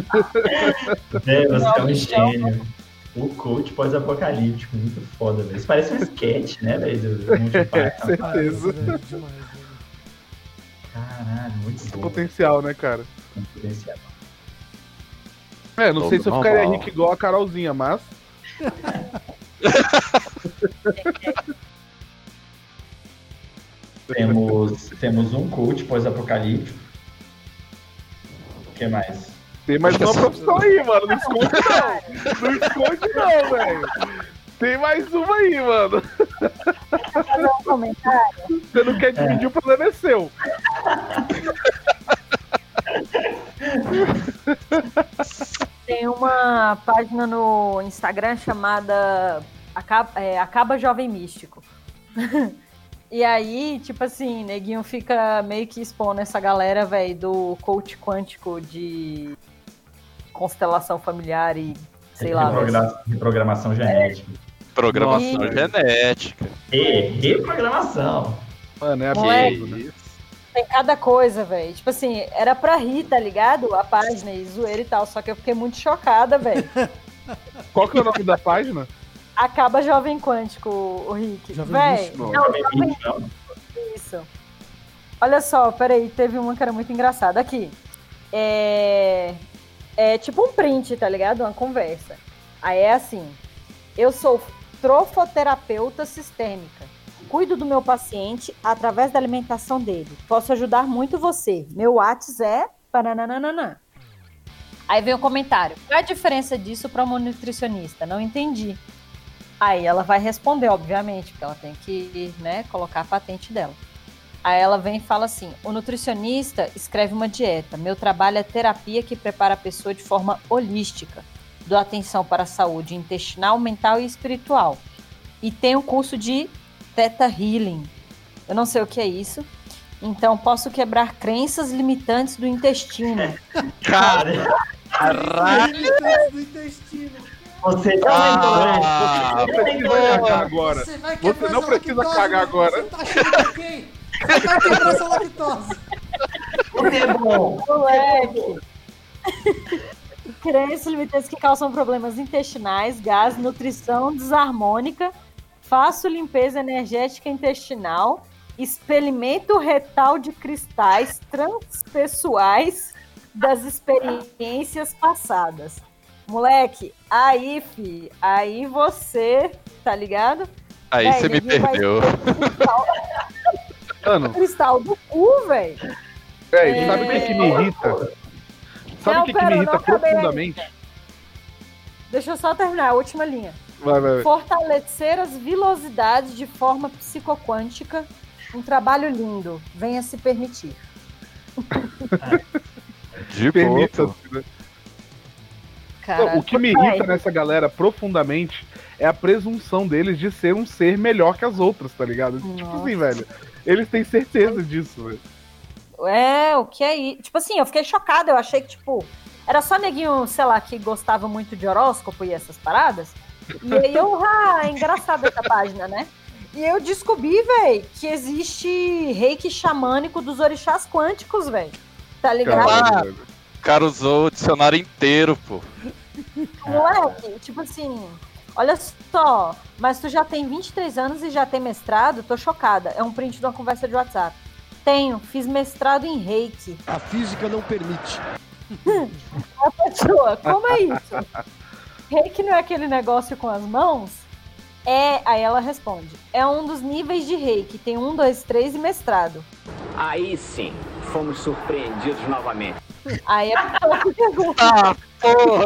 [SPEAKER 3] É, você é um gênio. O coach pós-apocalíptico, muito foda, velho. Isso parece um sketch, né, velho?
[SPEAKER 2] É, certeza.
[SPEAKER 1] velho.
[SPEAKER 3] Caralho, muito
[SPEAKER 2] Esse
[SPEAKER 3] bom.
[SPEAKER 2] potencial, né, cara?
[SPEAKER 3] Tem potencial.
[SPEAKER 2] É, não sei se eu
[SPEAKER 4] Todo
[SPEAKER 2] ficaria
[SPEAKER 4] normal.
[SPEAKER 2] rico igual a Carolzinha, mas.
[SPEAKER 3] Temos, temos um coach pós-apocalíptico. O que mais?
[SPEAKER 2] Tem mais uma profissão aí, mano. Não esconde não. Não esconde não, velho. Tem mais uma aí, mano.
[SPEAKER 5] fazer um comentário.
[SPEAKER 2] Você não quer dividir, o problema é seu.
[SPEAKER 5] Tem uma página no Instagram chamada Acaba, é, Acaba Jovem Místico. E aí, tipo assim, neguinho fica meio que expondo essa galera, velho, do coach quântico de constelação familiar e sei lá.
[SPEAKER 3] Reprogra- Reprogramação genética.
[SPEAKER 4] Programação
[SPEAKER 5] Nossa.
[SPEAKER 4] genética.
[SPEAKER 3] E reprogramação.
[SPEAKER 2] Mano, é absurdo, né?
[SPEAKER 5] Tem cada coisa, velho. Tipo assim, era pra rir, tá ligado? A página e zoeira e tal. Só que eu fiquei muito chocada, velho.
[SPEAKER 2] Qual que é o nome da página?
[SPEAKER 5] Acaba Jovem Quântico, o Rick.
[SPEAKER 1] Jovem
[SPEAKER 5] Véi, não,
[SPEAKER 3] Jovem Místico.
[SPEAKER 5] Isso. Olha só, peraí, teve uma que era muito engraçada. Aqui. É. É tipo um print, tá ligado? Uma conversa. Aí é assim: eu sou trofoterapeuta sistêmica. Cuido do meu paciente através da alimentação dele. Posso ajudar muito você. Meu WhatsApp é. Parananana. Aí vem o comentário: qual é a diferença disso para uma nutricionista? Não entendi. Aí ela vai responder, obviamente, porque ela tem que né, colocar a patente dela. Aí ela vem e fala assim: o nutricionista escreve uma dieta. Meu trabalho é terapia que prepara a pessoa de forma holística. Dou atenção para a saúde intestinal, mental e espiritual. E tem o curso de Theta Healing. Eu não sei o que é isso. Então posso quebrar crenças limitantes do intestino.
[SPEAKER 3] Cara,
[SPEAKER 1] do intestino.
[SPEAKER 3] Você tá
[SPEAKER 4] Ah,
[SPEAKER 2] Não precisa cagar agora.
[SPEAKER 1] Você vai
[SPEAKER 2] Você não precisa
[SPEAKER 1] lactose,
[SPEAKER 2] cagar agora.
[SPEAKER 1] Você tá achando que quem? Você vai quebrar essa lactose.
[SPEAKER 3] Você é bom.
[SPEAKER 5] Moleque! Crenças limitantes que causam problemas intestinais, gás, nutrição desarmônica, faço limpeza energética intestinal, experimento retal de cristais transpessoais das experiências passadas. Moleque, aí, fi, aí você, tá ligado?
[SPEAKER 4] Aí você me perdeu.
[SPEAKER 5] Cristal,
[SPEAKER 2] Mano,
[SPEAKER 5] cristal do cu, velho. É.
[SPEAKER 2] sabe o que, que me irrita? Sabe
[SPEAKER 5] Não,
[SPEAKER 2] o que, que
[SPEAKER 5] pera,
[SPEAKER 2] me irrita
[SPEAKER 5] não acabei
[SPEAKER 2] profundamente?
[SPEAKER 5] Deixa eu só terminar a última linha.
[SPEAKER 2] Vai, vai, vai.
[SPEAKER 5] Fortalecer as velocidades de forma psicoquântica. Um trabalho lindo. Venha se permitir.
[SPEAKER 4] De
[SPEAKER 2] Permita.
[SPEAKER 5] Cara,
[SPEAKER 2] o que me irrita nessa galera profundamente é a presunção deles de ser um ser melhor que as outras, tá ligado? Tipo
[SPEAKER 5] Nossa.
[SPEAKER 2] assim, velho. Eles têm certeza disso, velho.
[SPEAKER 5] É, o que é isso? Tipo assim, eu fiquei chocada. Eu achei que, tipo, era só neguinho, sei lá, que gostava muito de horóscopo e essas paradas. E aí eu, ah, é engraçada essa página, né? E eu descobri, velho, que existe reiki xamânico dos orixás quânticos, velho. Tá ligado?
[SPEAKER 4] O cara usou o dicionário inteiro, pô.
[SPEAKER 5] Moleque, tipo assim, olha só, mas tu já tem 23 anos e já tem mestrado? Tô chocada. É um print de uma conversa de WhatsApp. Tenho, fiz mestrado em reiki.
[SPEAKER 8] A física não permite.
[SPEAKER 5] A pessoa, como é isso? Reiki não é aquele negócio com as mãos? É, aí ela responde. É um dos níveis de reiki. Tem um, dois, três e mestrado.
[SPEAKER 6] Aí sim, fomos surpreendidos novamente.
[SPEAKER 5] Aí a pessoa se pergunta.
[SPEAKER 4] Ah, porra!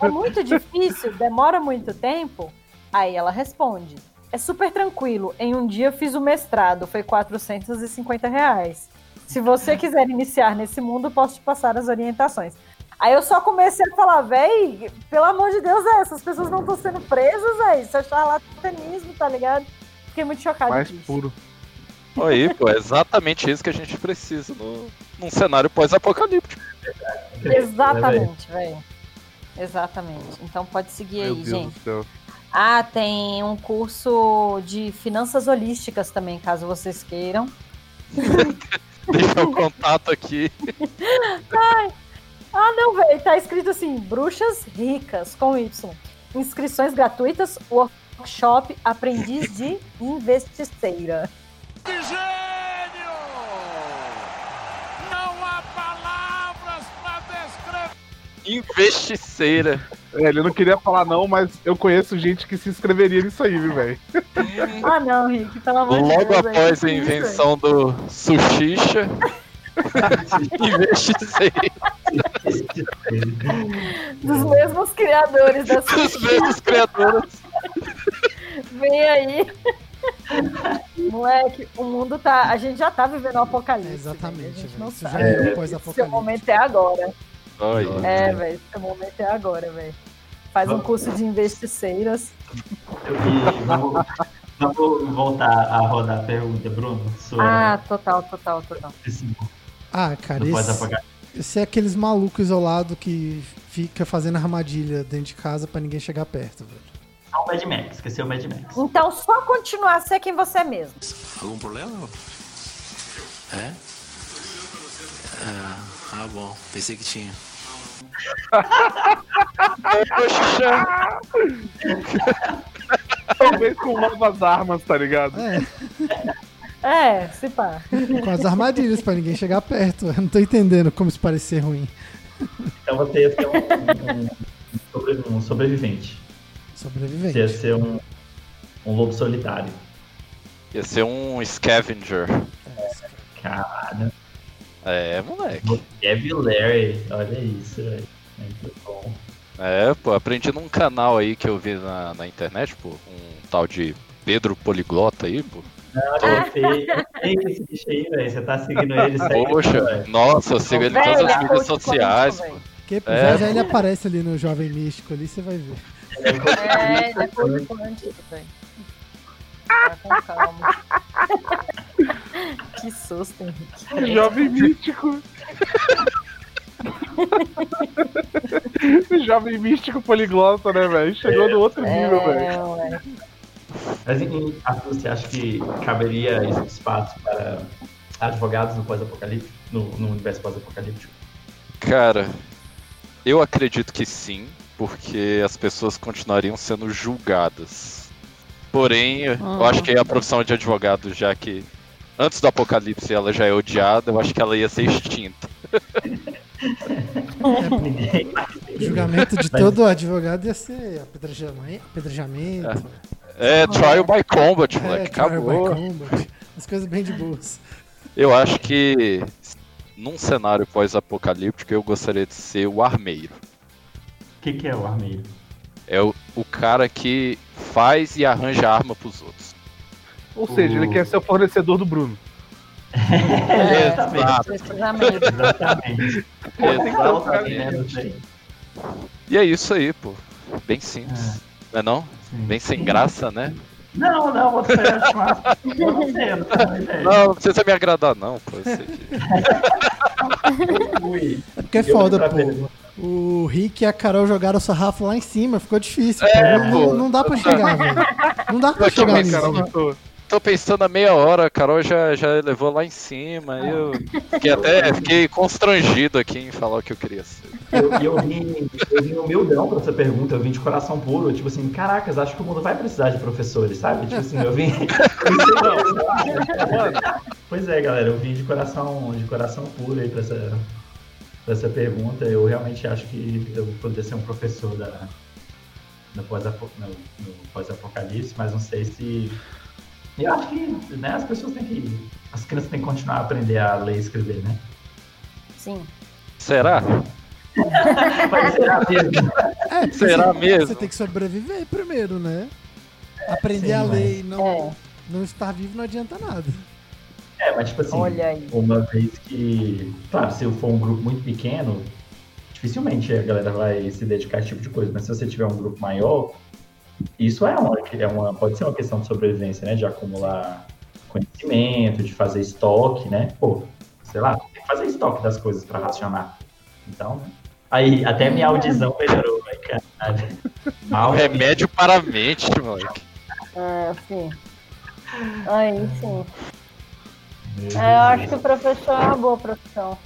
[SPEAKER 5] É muito difícil? Demora muito tempo? Aí ela responde. É super tranquilo. Em um dia eu fiz o mestrado, foi 450 reais. Se você quiser iniciar nesse mundo, posso te passar as orientações. Aí eu só comecei a falar, véi, pelo amor de Deus, é, essas pessoas não estão sendo presas, véi. Isso é charlatanismo, tá ligado? Fiquei muito chocada.
[SPEAKER 2] Mais
[SPEAKER 5] isso.
[SPEAKER 4] Aí, pô, é exatamente isso que a gente precisa no, num cenário pós-apocalíptico.
[SPEAKER 5] Exatamente, velho. Exatamente. Então pode seguir
[SPEAKER 2] Meu
[SPEAKER 5] aí,
[SPEAKER 2] Deus
[SPEAKER 5] gente.
[SPEAKER 2] do céu.
[SPEAKER 5] Ah, tem um curso de finanças holísticas também, caso vocês queiram.
[SPEAKER 4] Deixa o contato aqui.
[SPEAKER 5] Ah, não, velho. Tá escrito assim: Bruxas Ricas, com Y. Inscrições gratuitas, workshop Aprendiz de Investiceira.
[SPEAKER 8] Que gênio! Não há palavras para descrever.
[SPEAKER 4] Investiceira.
[SPEAKER 2] É, ele não queria falar não, mas eu conheço gente que se inscreveria nisso aí, viu, velho?
[SPEAKER 5] Ah, não, Rick, pelo amor de
[SPEAKER 4] Logo
[SPEAKER 5] Deus. velho,
[SPEAKER 4] após a invenção do sushicha?
[SPEAKER 5] Dos mesmos criadores da
[SPEAKER 4] Os mesmos criadores.
[SPEAKER 5] Vem aí. Moleque, o mundo tá. A gente já tá vivendo um apocalipse.
[SPEAKER 1] É, exatamente,
[SPEAKER 5] velho. A gente não
[SPEAKER 1] Isso já
[SPEAKER 5] sabe.
[SPEAKER 1] é o
[SPEAKER 5] Seu
[SPEAKER 1] pós-apocalipse.
[SPEAKER 5] momento é agora.
[SPEAKER 4] Olha.
[SPEAKER 5] É, velho. Seu momento é agora, velho. Faz um curso de investiceiras.
[SPEAKER 3] E vamos, vamos voltar a rodar a pergunta, Bruno. Sobre
[SPEAKER 5] Ah, total, total, total.
[SPEAKER 3] esse
[SPEAKER 1] Ah, cara, esse, esse é aqueles malucos isolados que fica fazendo armadilha dentro de casa pra ninguém chegar perto, velho.
[SPEAKER 3] Só o Mad Max, esqueceu o Mad Max.
[SPEAKER 5] Então, só continuar a ser quem você é mesmo.
[SPEAKER 9] Algum problema? É? Ah, ah, bom. Pensei que tinha.
[SPEAKER 4] Poxa,
[SPEAKER 2] Talvez com novas armas, tá ligado?
[SPEAKER 1] É,
[SPEAKER 5] É, se pá.
[SPEAKER 1] com as armadilhas pra ninguém chegar perto. Eu não tô entendendo como isso parece ser ruim.
[SPEAKER 3] Então você ia ser um, um- um um sobrevivente.
[SPEAKER 1] Sobrevivente.
[SPEAKER 3] Ia ser um, um lobo solitário.
[SPEAKER 4] ia ser um scavenger.
[SPEAKER 3] Caralho.
[SPEAKER 4] É, moleque.
[SPEAKER 3] Vocabulary. Olha isso, velho. Muito bom.
[SPEAKER 4] É, pô, aprendi num canal aí que eu vi na, na internet, pô, um tal de Pedro Poliglota aí, pô.
[SPEAKER 3] Não, eu sei, eu sei esse bicho aí, velho. Você tá seguindo ele, segue
[SPEAKER 4] Poxa,
[SPEAKER 3] velho.
[SPEAKER 4] nossa, eu sigo ele em todas as mídias sociais, pô.
[SPEAKER 1] Porque
[SPEAKER 4] É.
[SPEAKER 1] já ele aparece ali no Jovem Místico ali, você vai ver.
[SPEAKER 5] É, ele é coach quântico, velho. Tá com calma. Que susto, Henrique.
[SPEAKER 2] Jovem místico. Jovem místico poliglota, né, velho? Chegou no outro nível, velho.
[SPEAKER 5] É.
[SPEAKER 3] Mas em, Arthur, você acha que caberia esse espaço para advogados no pós-apocalíptico, no, no universo pós-apocalíptico?
[SPEAKER 4] Cara, eu acredito que sim, porque as pessoas continuariam sendo julgadas. Porém, eu acho que a profissão de advogado, já que antes do apocalipse ela já é odiada, eu acho que ela ia ser extinta.
[SPEAKER 3] Ninguém
[SPEAKER 1] O julgamento de todo advogado ia ser apedrejamento. apedrejamento
[SPEAKER 4] É, trial by combat,
[SPEAKER 1] é,
[SPEAKER 4] moleque,
[SPEAKER 1] trial by
[SPEAKER 4] acabou.
[SPEAKER 1] combat, As coisas bem de boas.
[SPEAKER 4] Eu acho que num cenário pós-apocalíptico eu gostaria de ser o armeiro.
[SPEAKER 3] O que, que é o armeiro?
[SPEAKER 4] É o, o cara que faz e arranja arma pros outros.
[SPEAKER 2] Ou seja, ele quer ser o fornecedor do Bruno.
[SPEAKER 5] É,
[SPEAKER 4] Exato.
[SPEAKER 5] precisamente.
[SPEAKER 3] Exatamente.
[SPEAKER 4] Exatamente. E é isso aí, pô. Bem simples. Não é não? Bem sem graça, né?
[SPEAKER 3] Não, não, você acha massa. Não não
[SPEAKER 4] precisa me agradar, não, pô. Que...
[SPEAKER 3] Fui.
[SPEAKER 1] É porque é foda, pô. O Rick e a Carol jogaram o sarrafo lá em cima, ficou difícil.
[SPEAKER 4] É,
[SPEAKER 1] pô. Não, não dá pra chegar, velho. Não dá pra chegar nisso.
[SPEAKER 2] Carol, muito-
[SPEAKER 4] Tô pensando há meia hora, a Carol já, já levou lá em cima. Eu fiquei até fiquei constrangido aqui em falar o que eu queria ser.
[SPEAKER 3] Eu, eu, vim, eu vim humildão pra essa pergunta, eu vim de coração puro, tipo assim, caracas, acho que o mundo vai precisar de professores, sabe? Tipo assim, eu vim. pois é, galera, eu vim de coração, de coração puro aí pra essa, essa pergunta. Eu realmente acho que eu poderia ser um professor da, no pós-apo- no- no pós-apocalipse, mas não sei se. Eu acho que né, as pessoas têm que. As crianças têm que continuar a aprender a ler e escrever, né?
[SPEAKER 5] Sim.
[SPEAKER 4] Será?
[SPEAKER 3] Mas será mesmo?
[SPEAKER 1] É,
[SPEAKER 4] Será
[SPEAKER 1] você,
[SPEAKER 4] mesmo?
[SPEAKER 1] Você tem que sobreviver primeiro, né? Aprender
[SPEAKER 3] Sim,
[SPEAKER 1] a
[SPEAKER 3] mas-
[SPEAKER 1] ler e não,
[SPEAKER 5] É.
[SPEAKER 1] não estar vivo não adianta nada.
[SPEAKER 3] É, mas tipo assim,
[SPEAKER 5] Olha aí.
[SPEAKER 3] uma vez que. Claro, se for um grupo muito pequeno, dificilmente a galera vai se dedicar a esse tipo de coisa. Mas se você tiver um grupo maior, isso é uma, é uma pode ser uma questão de sobrevivência, né? De acumular conhecimento, de fazer estoque, né? Pô, sei lá, tem que fazer estoque das coisas pra racionar. Então, né? Aí, até minha audição melhorou, vai, caralho. Mal
[SPEAKER 4] Remédio para a mente, moleque.
[SPEAKER 5] É, sim. Aí sim. É, eu acho que o professor é uma boa profissão.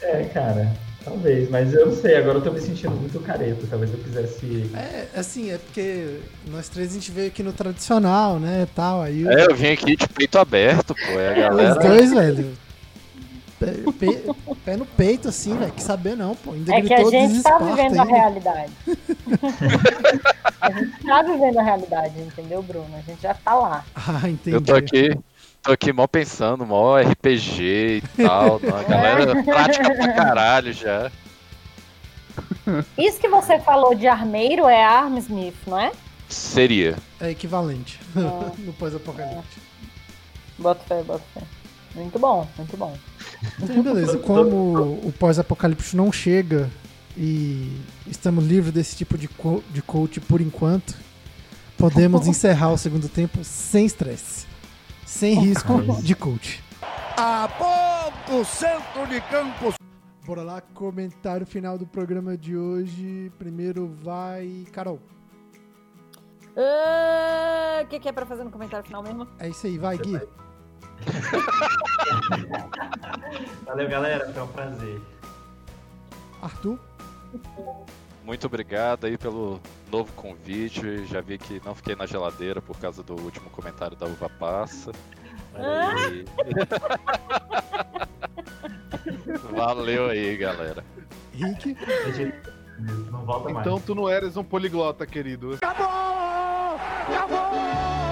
[SPEAKER 3] É, cara, talvez, mas eu não sei, agora eu tô me sentindo muito careta. Talvez eu quisesse.
[SPEAKER 1] É, assim, é porque nós três a gente veio aqui no tradicional, né, tal, aí o-
[SPEAKER 4] É, eu vim aqui de peito aberto, pô. É a
[SPEAKER 1] os
[SPEAKER 4] galera.
[SPEAKER 1] dois, velho, pé, pé- pé no peito, assim, velho, que saber não, pô, ainda
[SPEAKER 5] É que a gente tá vivendo a
[SPEAKER 1] ainda.
[SPEAKER 5] realidade. a gente tá vivendo a realidade, entendeu, Bruno? A gente já tá lá.
[SPEAKER 1] Ah, entendi.
[SPEAKER 4] Eu tô aqui, tô aqui mó pensando, mó RPG e tal. A galera prática pra caralho já.
[SPEAKER 5] Isso que você falou de armeiro é Armsmith, não é?
[SPEAKER 4] Seria.
[SPEAKER 1] É equivalente
[SPEAKER 5] Ah.
[SPEAKER 1] no pós-apocalipse.
[SPEAKER 5] Bota fé, bota fé. Muito bom, muito bom.
[SPEAKER 1] Então, beleza, como o pós-apocalipse não chega e estamos livres desse tipo de, co de coach por enquanto, podemos encerrar o segundo tempo sem estresse, sem risco de coach.
[SPEAKER 8] A ponto, centro de campo.
[SPEAKER 1] Bora lá, comentário final do programa de hoje. Primeiro vai Carol.
[SPEAKER 5] Ah, O que, que é pra fazer no comentário final mesmo?
[SPEAKER 1] É isso aí, vai Gui.
[SPEAKER 3] Valeu, galera, foi um prazer.
[SPEAKER 1] Arthur.
[SPEAKER 4] Muito obrigado aí pelo novo convite. Já vi que não fiquei na geladeira por causa do último comentário da uva passa. E- Valeu aí, galera.
[SPEAKER 1] Rick,
[SPEAKER 3] não volta mais.
[SPEAKER 2] Então tu não eres um poliglota, querido.
[SPEAKER 8] Acabou! Acabou!